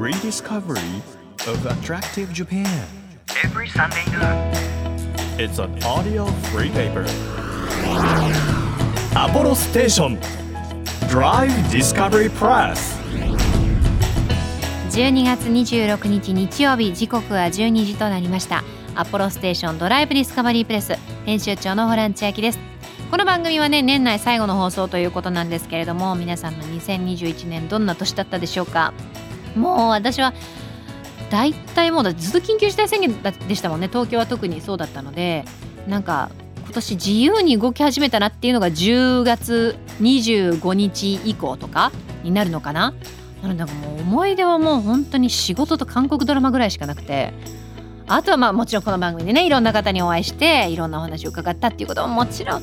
Rediscovery of Attractive Japan. Every Sunday night. It's an audio free paper. アポロステーション Drive Discovery Press. 12月26日日曜日時刻は12時となりました。アポロステーションドライブディスカバリープレス編集長のホランチアです。この番組はね年内最後の放送ということなんですけれども皆さんの2021年どんな年だったでしょうか？もう私は大体もうずっと緊急事態宣言でしたもんね。東京は特にそうだったので。なんか今年自由に動き始めたなっていうのが10月25日以降とかになるのかな。なのでもう思い出はもう本当に仕事と韓国ドラマぐらいしかなくて。あとはまあもちろんこの番組でねいろんな方にお会いしていろんなお話を伺ったっていうことももちろん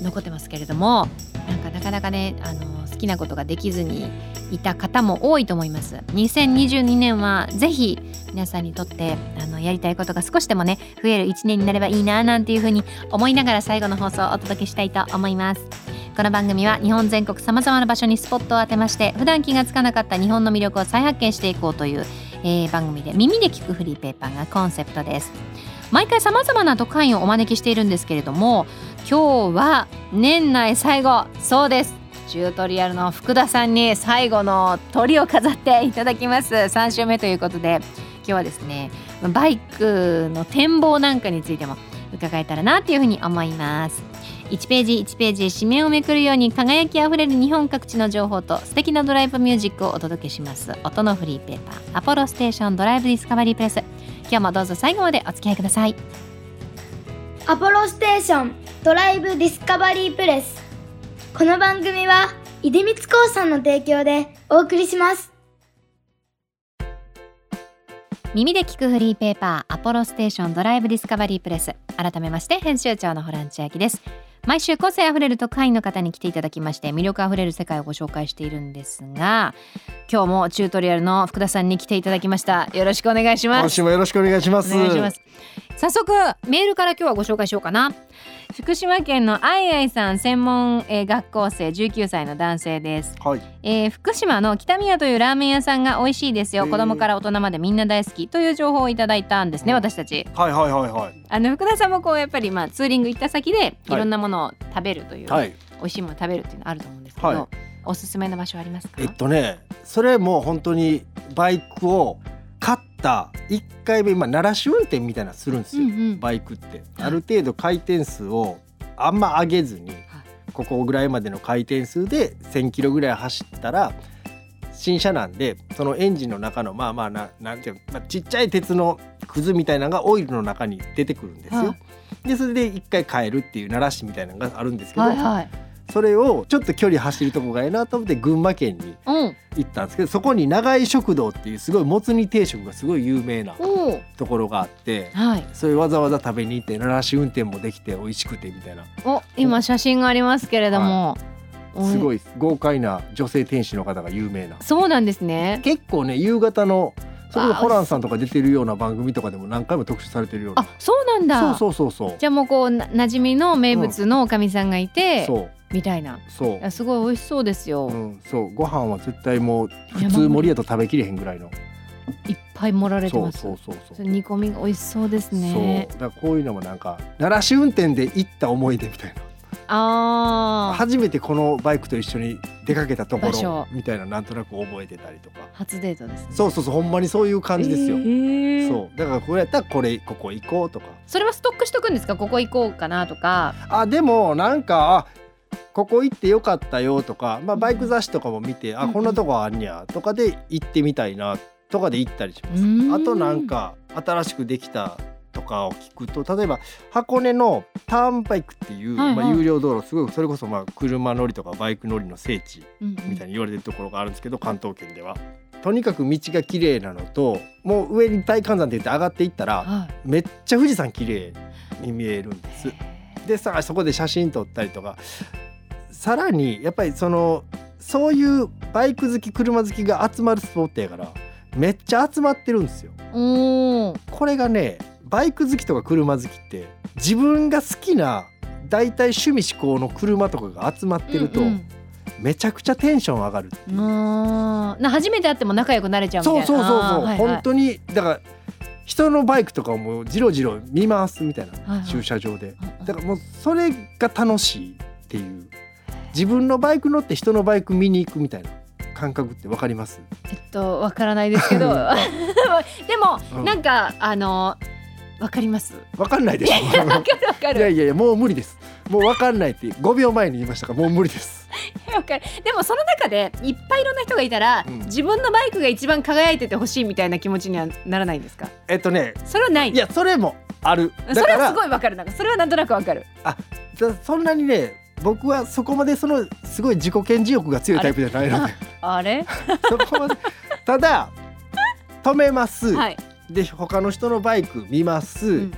残ってますけれども。なんかなかなかねあのきなことができずにいた方も多いと思います。2022年はぜひ皆さんにとってあのやりたいことが少しでもね増える1年になればいいななんていうふうに思いながら最後の放送をお届けしたいと思います。この番組は日本全国さまざまな場所にスポットを当てまして普段気がつかなかった日本の魅力を再発見していこうという、えー番組で耳で聞くフリーペーパーがコンセプトです。毎回さまざまな特派員をお招きしているんですけれども今日は年内最後そうです。チュートリアルの福田さんに最後の鳥を飾っていただきます。3週目ということで今日はですねバイクの展望なんかについても伺えたらなっていうふうに思います。1ページ1ページ紙面をめくるように輝きあふれる日本各地の情報と素敵なドライブミュージックをお届けします。音のフリーペーパーアポロステーションドライブディスカバリープレス今日もどうぞ最後までお付き合いください。アポロステーションドライブディスカバリープレスこの番組は出光興産の提供でお送りします。耳で聞くフリーペーパーアポロステーションドライブディスカバリープレス。改めまして編集長のホラン千秋です。毎週個性あふれる特派員の方に来ていただきまして魅力あふれる世界をご紹介しているんですが今日もチュートリアルの福田さんに来ていただきましよろしくお願いします。今週もよろしくお願いします。早速メールから今日はご紹介しようかな。福島県のあいあいさん専門、えー学校生19歳の男性です。はい。えー福島の北宮というラーメン屋さんが美味しいですよ。子供から大人までみんな大好き。という情報をいただいたんですねうん。私たち。はいはいはいはい。あの福田さんもこうやっぱりまあツーリング行った先でい。ろんなものを食べるという、はい。美味しいものを食べるっていうのあると思うんですけど、はい。おすすめの場所ありますか、えっとね、それも本当にバイクを買った1回目、まあ、鳴らし運転みたいなのするんですよ、うんうん。バイクって。ある程度回転数をあんま上げずに、ここぐらいまでの回転数で1,000キロぐらい走ったら新車なんでそのエンジンの中のまあまあななんていうの、まあ、ちっちゃい鉄のくずみたいなのがオイルの中に出てくるんですよ。はでそれで一回変えるっていう鳴らしみたいなのがあるんですけど、はいはい。それをちょっと距離走るとこがいいなと思って群馬県にうん。行ったんですけどそこに長井食堂っていうすごいもつ煮定食がすごい有名なところがあってはい。それわざわざ食べに行って鳴らし運転もできて美味しくてみたいな。お今写真がありますけれども、おすごい豪快な女性店主の方が有名な。そうなんですね。結構ね夕方のそれこそあホランさんとか出てるような番組とかでも何回も特集されてるような。あそうなんだ。そうそうそうそう。じゃあもうこうな馴染みの名物のおかみさんがいて、そう。みたいな。そう。あすごい美味しそうですよ、うん、そう。ご飯は絶対もう普通盛りやと食べきれへんぐらいの。いっぱい盛られてます。そうそうそそう。れ煮込みが美味しそうですね。そう。だからこういうのもなんか鳴らし運転で行った思い出みたいなあー。初めてこのバイクと一緒に出かけたところみたいななんとなく覚えてたりとか。初デートですね。そうそうそうほんまにそういう感じですよ、えー。そう。だからこれやったらこれここ行こうとか。それはストックしとくんですか？ここ行こうかなとか。あでもなんかあここ行ってよかったよとか、まあ、バイク雑誌とかも見て、うんうん。あこんなとこあんにゃとかで行ってみたいなとかで行ったりします。うん。あとなんか新しくできたとかを聞くと例えば箱根のターンバイクっていう、はいはいまあ、有料道路すごいそれこそまあ車乗りとかバイク乗りの聖地みみたいに言われてるところがあるんですけど関東圏では。とにかく道が綺麗なのともう上に大観山って言って上がっていったらはいめっちゃ富士山綺麗に見えるんです。でさそこで写真撮ったりとかさらにやっぱりそのそういうバイク好き車好きが集まるスポットやからめっちゃ集まってるんですよ。これがねバイク好きとか車好きって自分が好きな大体趣味思考の車とかが集まってると、うんうん。めちゃくちゃテンション上がるっていう。な初めて会っても仲良くなれちゃうみたいな。そうそうそうそう、はいはい。本当にだから人のバイクとかをもうじろじろ見回すみたいな、はいはい。駐車場で。だからもうそれが楽しいっていう。自分のバイク乗って人のバイク見に行くみたいな感覚ってわかります？えっとわからないですけど。でも、うん。なんかあのわかります。わかんないでしょわかるわかいやるいやいやもう無理です。もうわかんないって5秒前に言いましたからもう無理です。わかる。でもその中でいっぱいいろんな人がいたら、うん。自分のバイクが一番輝いててほしいみたいな気持ちにはならないんですか？えっとねそれはない。いやそれもある。だそれはすごいわかる。なんかそれはなんとなくわかる。だそんなにね僕はそこまでそのすごい自己顕示欲が強いタイプじゃないので。あれ？そこまでただ止めます、はい、で他の人のバイク見ます、うん。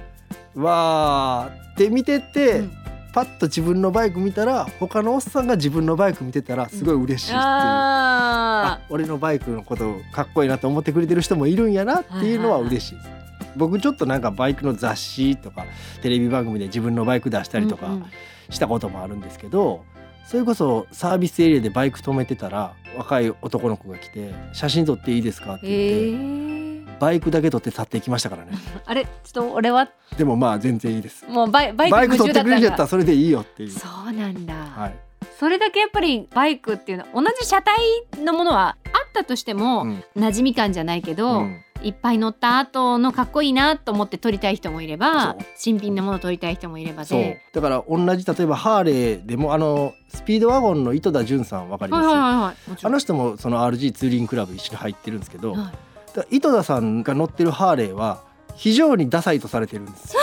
わーって見てて、うん。パッと自分のバイク見たら他のおっさんが自分のバイク見てたらすごい嬉しいっていう、ああ俺のバイクのことかっこいいなと思ってくれてる人もいるんやなっていうのは嬉しい。です。僕ちょっとなんかバイクの雑誌とかテレビ番組で自分のバイク出したーりとかうんうん。したこともあるんですけど、それこそサービスエリアでバイク止めてたら若い男の子が来て「写真撮っていいですか?」ってえ言って、ー、バイクだけ撮って去っていきましたからね。あれちょっと俺は？でもまあ全然いいです。もうバイバイクバイク撮ってくれるんやったらそれでいいよっていう。そうなんだ、はい、それだけやっぱりバイクっていうのは同じ車体のものはあったとしても、うん。馴染み感じゃないけど、うん。いっぱい乗った後のかっこいいなと思って撮りたい人もいれば新品のもの撮りたい人もいればそう。で。だから同じ例えばハーレーでもあのスピードワゴンの井戸田潤さんわかります、あの人もその RG ツーリングクラブ一緒に入ってるんですけど、はい井戸田さんが乗ってるハーレーは非常にダサいとされてるんです。よ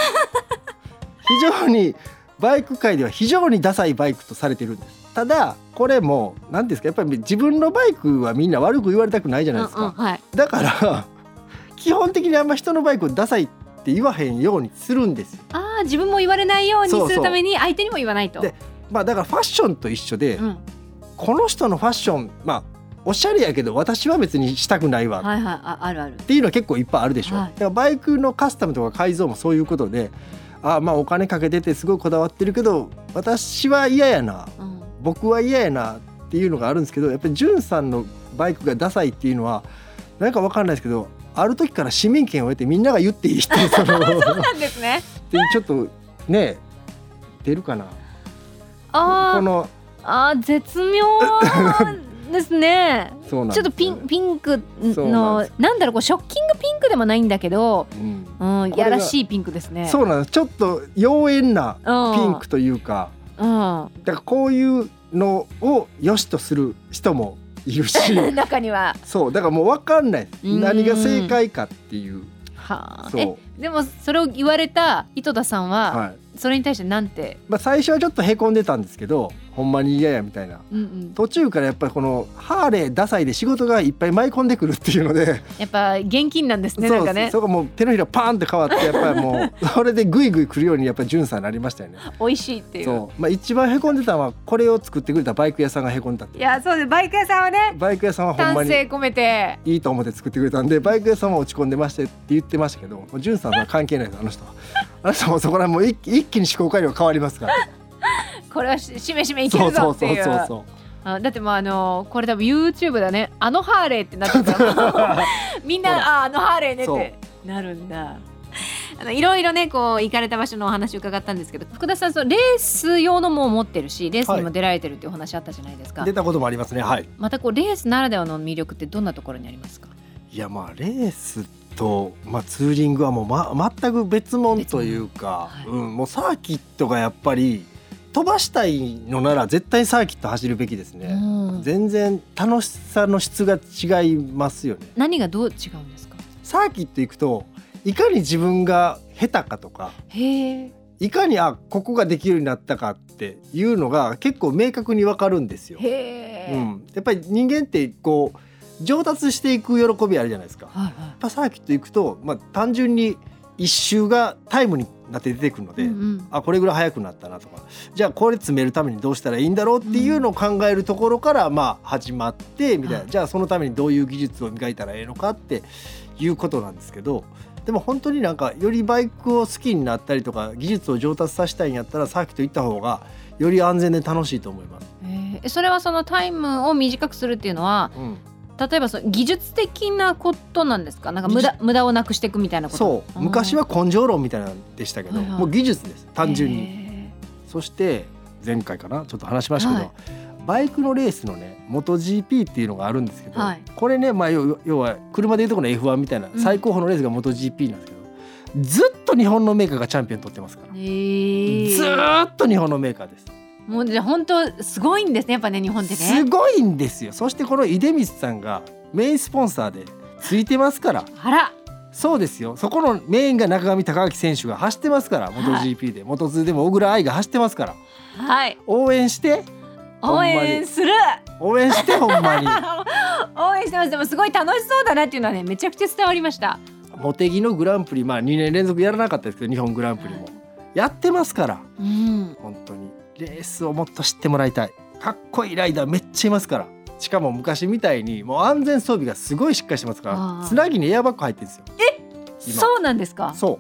非常にバイク界では非常にダサいバイクとされてるんです。ただこれも何ですかやっぱり自分のバイクはみんな悪く言われたくないじゃないですか、うんうんはい、だから基本的にあんま人のバイクをダサいって言わへんようにするんですよ。ああ自分も言われないようにするために相手にも言わないと。でまあだからファッションと一緒で、うん、この人のファッションまあおしゃれやけど私は別にしたくないわ。はいはい。ああるある。っていうのは結構いっぱいあるでしょ、はい。だからバイクのカスタムとか改造もそういうことであまあお金かけててすごいこだわってるけど私は嫌やな。うん。僕は嫌やなっていうのがあるんですけどやっぱりんさんのバイクがダサいっていうのはなんかわかんないですけどある時から市民権を得てみんなが言っていいっていうそのそうなんですね。ちょっとね出るかな。あー。このあー絶妙 ですね。ちょっとピンピンクのなんだろうこうショッキングピンクでもないんだけど、うん。やらしいピンクですね。そうなんです。ちょっと妖艶なうん。ピンクというか、うん、だからこういうのを良しとする人もいるし 中には。そうだからもう分かんない。うん。何が正解かっていう。はあ。でもそれを言われた井戸田さんは、はい。それに対してなんて、まあ、最初はちょっとへこんでたんですけどほんまに嫌やみたいな。うんうん、途中からやっぱりこのハーレーダサいで仕事がいっぱい舞い込んでくるっていうので、やっぱ現金なんですねそうなんかね。そこもう手のひらパーンって変わってやっぱりもうそれでグイグイ来るようにやっぱり潤さんになりましたよね。美味しいっていう。そう。まあ、一番へこんでたのはこれを作ってくれたバイク屋さんがへこんだっていやそうです。バイク屋さんはねバイク屋さんはほんまに込めていいと思って作ってくれたんでバイク屋さんは落ち込んでましてって言ってましたけど潤さんは関係ないですあの人は。あの人もそこらもう一気一気に思考回路が変わりますから これはししめしめいけるそうそうそうぞっていう。そうそう。あだってもうあのこれ多分 YouTube だね。あのハーレーってなってた。ら みんなああのハーレーねってなるんだ。あのいろいろねこう行かれた場所のお話伺ったんですけど福田さんそのレース用のも持ってるしレースにも出られてるっていうお話あったじゃないですか、出たこともありますね。はい。またこうレースならではの魅力ってどんなところにありますか？いやまあレースと、まあ、ツーリングはもう、ま、全く別物というか、別物。はい。うん、もうサーキットがやっぱり飛ばしたいのなら絶対サーキット走るべきですね、うん。全然楽しさの質が違いますよね。何がどう違うんですか？サーキット行くといかに自分が下手かとかいかにあここができるようになったかっていうのが結構明確にわかるんですよ。うん、やっぱり人間ってこう上達していく喜びあるじゃないですか。やっはい。はいぱサーキット行くと、まあ、単純に一周がタイムになって出てくるので、うんうん。あこれぐらい速くなったなとか。じゃあこれ詰めるためにどうしたらいいんだろうっていうのを考えるところからまあ始まってみたいな、はい。じゃあそのためにどういう技術を磨いたらええのかっていうことなんですけどでも本当になんかよりバイクを好きになったりとか技術を上達させたいんやったらサーキット行った方がより安全で楽しいと思います。えーそれはそのタイムを短くするっていうのはうん、例えばその技術的なことなんですか？なんか無駄無駄をなくしていくみたいなこと？そう。昔は根性論みたいなのでしたけど、はいはい。もう技術です。単純に。にそして前回かなちょっと話しましたけど、はい。バイクのレースのね MotoGP っていうのがあるんですけど、はい。これね、まあ、要要は車でいうとこの F1 みたいなうん。最高峰のレースが MotoGP なんですけど、ずっと日本のメーカーがチャンピオン取ってますから、えー。ずーっと日本のメーカーです。もうじゃあ本当すごいんですねやっぱね日本ってすねごいんですよ。そしてこの出光さんがメインスポンサーでついてますから。あら。そうですよ。そこのメインが中上孝明選手が走ってますから。はい MotoGP で、モト2でも小倉愛が走ってますから。はい。応援して。応に。援する。応援してほんまに。応援してます。でもすごい楽しそうだなっていうのはねめちゃくちゃ伝わりました。茂木のグランプリまあ2年連続やらなかったですけど日本グランプリも。やってますから。うん。本当にレースをもっと知ってもらいたい。かっこいいライダーめっちゃいますから。しかも昔みたいにもう安全装備がすごいしっかりしてますかあらー。つなぎにエアバッグ入ってるんですよ。今。そうなんですか？そ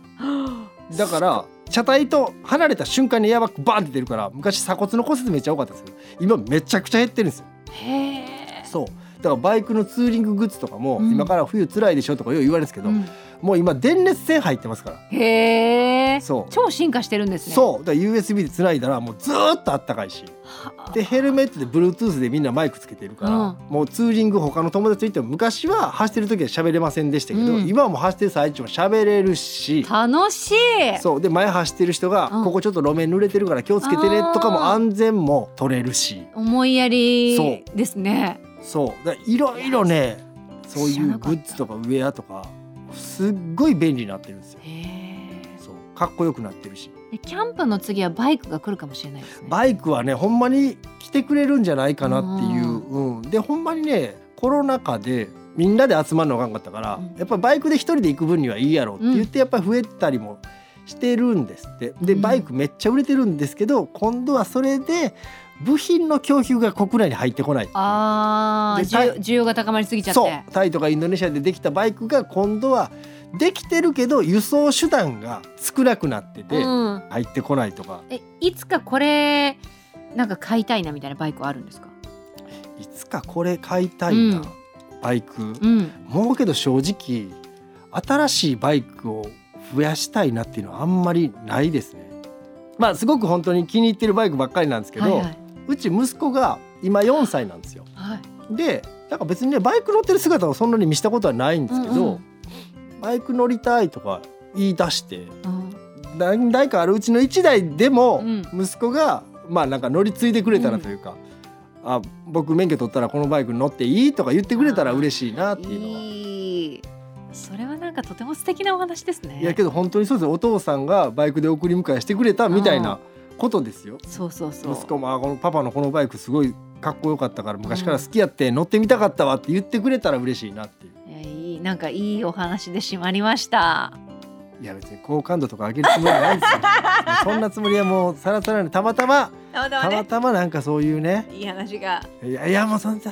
う。だから車体と離れた瞬間にエアバッグバンって出るから昔鎖骨の骨折めっちゃ多かったんですけど今めちゃくちゃ減ってるんですよ。へえそう。だからバイクのツーリンググッズとかも、うん。今から冬辛いでしょとかよう言われるんですけど、もう今電熱線入ってますから。へえそう。超進化してるんですね。そう。だから USB で繋いだらもうずーっとあったかいし。はでヘルメットで Bluetooth でみんなマイクつけてるから、うん。もうツーリング他の友達と行っても昔は走ってる時は喋れませんでしたけど、うん。今はもう走ってる最中も喋れるし。楽しい。そう。で前走ってる人が、うん。ここちょっと路面濡れてるから気をつけてねとかも安全も取れるし。思いやそりですね。そう。だいろいろねそういうグッズとかウェアとかすっごい便利になってるんですよ。そう。かっこよくなってるし。でキャンプの次はバイクが来るかもしれないですね。バイクはねほんまに来てくれるんじゃないかなっていう、うん、でほんまにねコロナ禍でみんなで集まるのがんかったから、うん。やっぱバイクで一人で行く分にはいいやろって言ってやっぱり増えたりもしてるんですって。でうん。バイクめっちゃ売れてるんですけど今度はそれで部品の供給が国内に入ってこないあーでタイ需需要が高まりすぎちゃっそうてタイとかインドネシアでできたバイクが今度はできてるけど輸送手段が少なくなっててうん、入ってこないとか、えいつかこれなんか買いたいなみたいなバイクはあるんですか？いつかこれ買いたいな、うん。バイク。うん。もうけど正直新しいバイクを増やしたいなっていうのはあんまりないですね。まあすごく本当に気に入ってるバイクばっかりなんですけど、はいはいうち息子が今4歳なんですよ。はい。でなんか別にねバイク乗ってる姿をそんなに見したことはないんですけど、うんうん。バイク乗りたいとか言い出してうん何台かあるうちの1台でもうん。息子がまあなんか乗り継いでくれたらというか、あ僕免許取ったらこのバイクに乗っていいとか言ってくれたら嬉しいなっていうのは。いい。それはなんかとても素敵なお話ですね。いやけど本当にそうですよ。お父さんがバイクで送り迎えしてくれたみたいなことですよ。そうそうそう息子もあこのパパのこのバイクすごいかっこよかったから昔から好きやって乗ってみたかったわって言ってくれたら嬉しいなっていう。いやいいなんかいいお話で締まりましたいや別に好感度とか上げるつもりはないですよ。そんなつもりはもうさらさらにたまたまたまたたまたまなんかそういうねいい話がいやいやもうそんな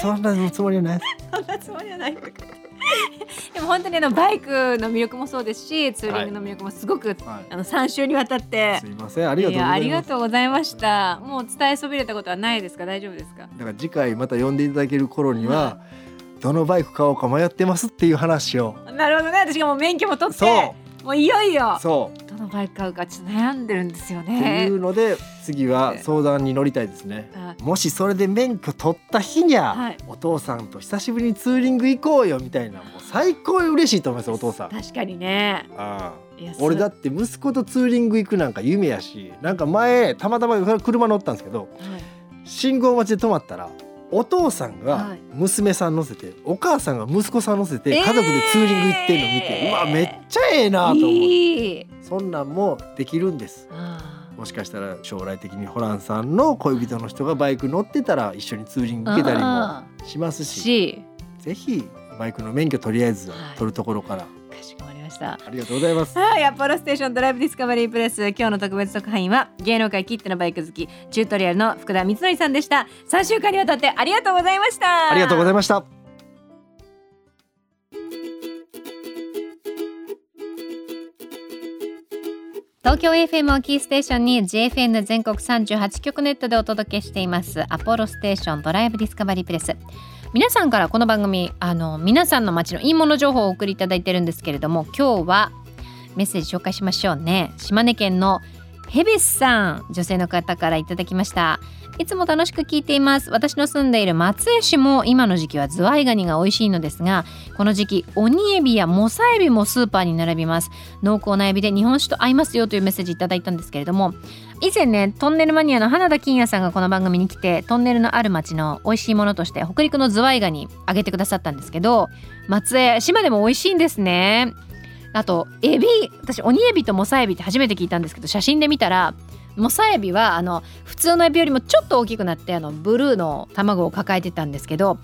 そんなつもりはない。そんなつもりはない でも本当にあのバイクの魅力もそうですしツーリングの魅力もすごく、はい。あの3週にわたって。すいません。ありがとうごいやありがざいます。とうございました。もう伝えそびれたことはないですか大丈夫ですか？だから次回また呼んでいただける頃にはどのバイク買おうか迷ってますっていう話を。なるほどね。私がもう免許も取ってもういよいよ。そうバイク買うかちょっと悩んでるんですよってねいうので次は相談に乗りたいですね。あもしそれで免許取った日にゃ、はい。お父さんと久しぶりにツーリング行こうよみたいなもう最高に嬉しいと思いますお父さん。確かにね。俺だそって息子とツーリング行くなんか夢やしなんか前たまたま車乗ったんですけどうはい。信号待ちで止まったらお父さんがはい。娘さん乗せて、お母さんが息子さん乗せてえー。家族でツーリング行ってんの見て、うわめっちゃええなと思う。いい。そんなんもできるんです。あもしかしたら将来的にホランさんの恋人の人がバイク乗ってたら一緒にツーリング行けたりもあしますーし。し。ぜひバイクの免許とりあえずはい。取るところから、かしこまりました。ありがとうございます。はい、アポロステーションドライブディスカバリープレス。今日の特別特派員は芸能界きってのバイク好きチュートリアルの福田光則さんでした。3週間にわたってありがとうございました。ありがとうございました。東京 FM をキーステーションに JFN 全国38局ネットでお届けしていますアポロステーションドライブディスカバリープレス皆さんからこの番組あの皆さんの街のいいもの情報をお送りいただいてるんですけれども今日はメッセージ紹介しましょうね。島根県のヘビスさん女性の方からいただきました。いつも楽しく聞いています。私の住んでいる松江市も今の時期はズワイガニが美味しいのですがこの時期鬼エビやモサエビもスーパーに並びます。濃厚なエビで日本酒と合いますよというメッセージいただいたんですけれども以前ねトンネルマニアの花田金也さんがこの番組に来てトンネルのある町の美味しいものとして北陸のズワイガニあげてくださったんですけど松江島でも美味しいんですね。あとエビ私鬼エビとモサエビって初めて聞いたんですけど写真で見たらモサエビはあの普通のエビよりもちょっと大きくなってあのブルーの卵を抱えてたんですけど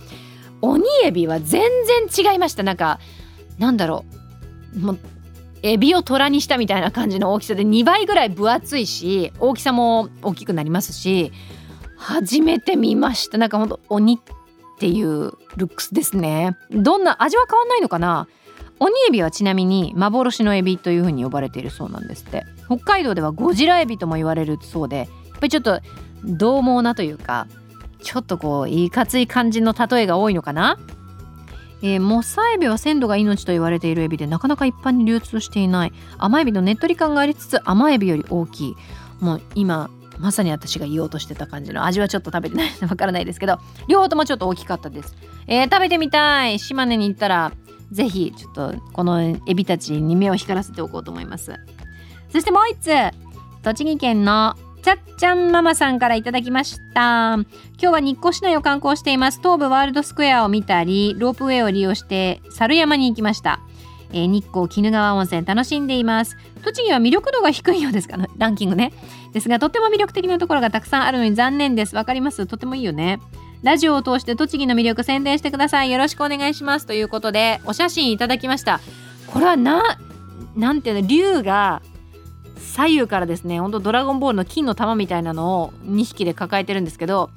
鬼エビは全然違いました。なんかなんだろう。もうエビを虎にしたみたいな感じの大きさで2倍ぐらい分厚いし大きさも大きくなりますし初めて見ました。なんかほんと鬼っていうルックスですね。どんな味は変わんないのかな？鬼エビはちなみに幻のエビというふうに呼ばれているそうなんですって。北海道ではゴジラエビとも言われるそうでやっぱりちょっと獰猛なというかちょっとこういかつい感じの例えが多いのかな？えー、モサエビは鮮度が命と言われているエビでなかなか一般に流通していない甘エビのねっとり感がありつつ甘エビより大きい。もう今まさに私が言おうとしてた感じの味はちょっと食べてないのでわからないですけど。両方ともちょっと大きかったです、えー、食べてみたい。島根に行ったらぜひちょっとこのエビたちに目を光らせておこうと思います。そしてもう一つ。栃木県のちゃっちゃんママさんからいただきました。今日は日光市内を観光しています。東武ワールドスクエアを見たりロープウェイを利用して猿山に行きました。えー、日光鬼怒川温泉楽しんでいます。栃木は魅力度が低いようですか？ランキングね。ですがとっても魅力的なところがたくさんあるのに残念です。わかります？とてもいいよね。ラジオを通して栃木の魅力宣伝してください。よろしくお願いします。ということでお写真いただきました。これはななんていうの竜が左右からですねほんとドラゴンボールの金の玉みたいなのを2匹で抱えてるんですけど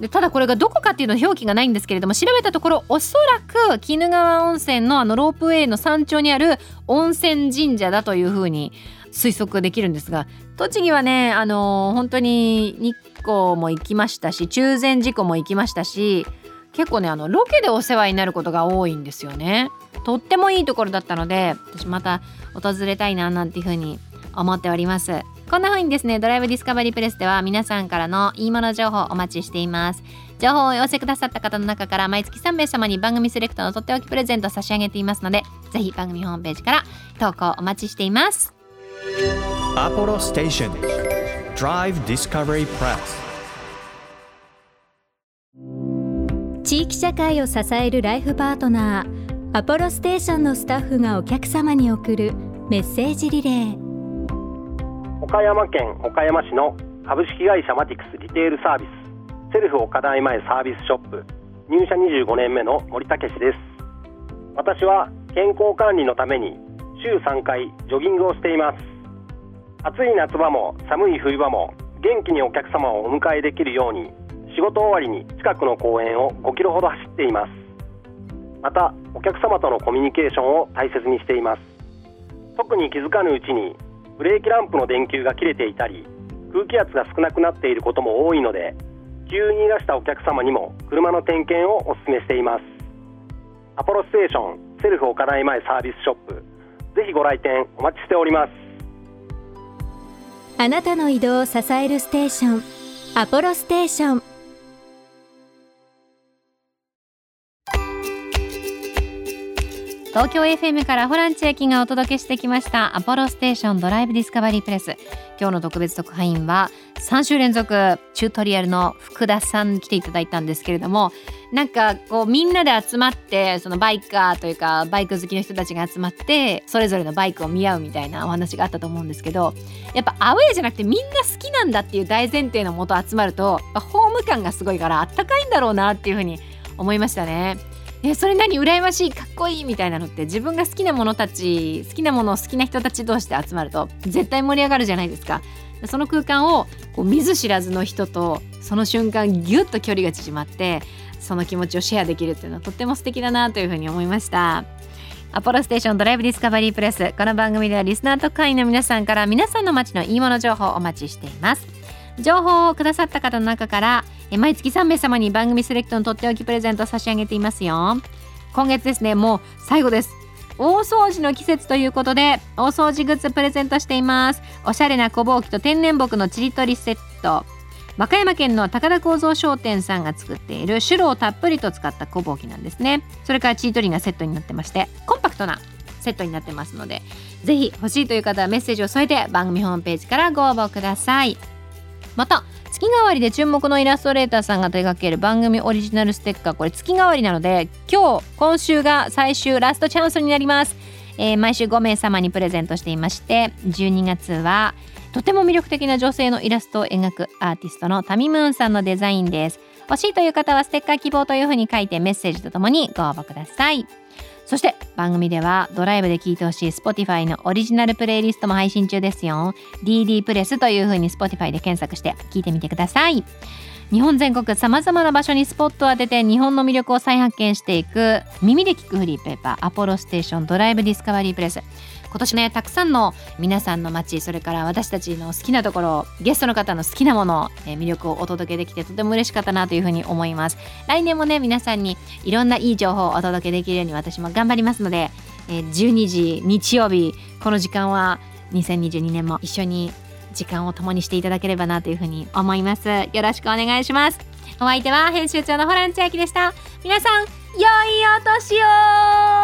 でただこれがどこかっていうの表記がないんですけれども調べたところおそらく鬼怒川温泉のあのロープウェイの山頂にある温泉神社だというふうに推測できるんですが栃木はねあのー、本当に日光も行きましたし中禅寺湖も行きましたし結構ねあのロケでお世話になることが多いんですよね。とってもいいところだったので私また訪れたいななんていうふうに思っております。こんな風にですねドライブディスカバリープレスでは皆さんからのいいもの情報お待ちしています。情報をお寄せくださった方の中から毎月3名様に番組セレクトのとっておきプレゼント差し上げていますのでぜひ番組ホームページから投稿お待ちしています。アポロステーション Drive Discovery Press. 地域社会を支えるライフパートナーアポロステーションのスタッフがお客様に送るメッセージリレー岡山県岡山市の株式会社マティクスリテールサービス。セルフ岡大前サービスショップ。入社25年目の森武です。私は健康管理のために週3回ジョギングをしています。暑い夏場も寒い冬場も元気にお客様をお迎えできるように仕事終わりに近くの公園を5キロほど走っています。またお客様とのコミュニケーションを大切にしています。特に気づかぬうちにブレーキランプの電球が切れていたり空気圧が少なくなっていることも多いので急にいらしたお客様にも車の点検をお勧めしています。アポロステーションセルフ岡台前サービスショップぜひご来店お待ちしております。あなたの移動を支えるステーションアポロステーション東京 FM からホラン千秋がお届けしてきましたアポロステーションドライブディスカバリープレス今日の特別特派員は3週連続チュートリアルの福田さん来ていただいたんですけれどもなんかこうみんなで集まってそのバイカーというかバイク好きの人たちが集まってそれぞれのバイクを見合うみたいなお話があったと思うんですけどやっぱアウェーじゃなくてみんな好きなんだっていう大前提のもと集まるとホーム感がすごいからあったかいんだろうなっていうふうに思いましたね。えそれ何？羨ましいかっこいいみたいなのって自分が好きなものたち好きなものを好きな人たち同士で集まると絶対盛り上がるじゃないですか。その空間をこう見ず知らずの人とその瞬間ギュッと距離が縮まってその気持ちをシェアできるっていうのはとっても素敵だなというふうに思いました。アポロステーションドライブディスカバリープレス。この番組ではリスナーと会員の皆さんから皆さんの街のいいもの情報をお待ちしています。情報をくださった方の中からえ毎月3名様に番組セレクトのとっておきプレゼントを差し上げていますよ。今月ですねもう最後です。大掃除の季節ということで大掃除グッズプレゼントしています。おしゃれな小ぼうきと天然木のちりとりセット。和歌山県の高田構造商店さんが作っているシュロをたっぷりと使った小ぼうきなんですね。それからチートリがセットになってましてコンパクトなセットになってますのでぜひ欲しいという方はメッセージを添えて番組ホームページからご応募ください。また月替わりで注目のイラストレーターさんが手掛ける番組オリジナルステッカー。これ月替わりなので今日今週が最終ラストチャンスになります、えー毎週5名様にプレゼントしていまして12月はとても魅力的な女性のイラストを描くアーティストのタミムーンさんのデザインです。欲しいという方はステッカー希望というふうに書いてメッセージとともにご応募ください。そして番組ではドライブで聴いてほしい Spotify のオリジナルプレイリストも配信中ですよ。DD プレスというふうに Spotify で検索して聴いてみてください。日本全国さまざまな場所にスポットを当てて日本の魅力を再発見していく耳で聞くフリーペーパーアポロステーションドライブディスカバリープレス。今年ねたくさんの皆さんの街それから私たちの好きなところゲストの方の好きなもの、えー魅力をお届けできてとても嬉しかったなというふうに思います。来年もね皆さんにいろんないい情報をお届けできるように私も頑張りますので、えー12時日曜日この時間は2022年も一緒に時間を共にしていただければなというふうに思います。よろしくお願いします。お相手は編集長のホラン千秋でした。皆さん良いお年を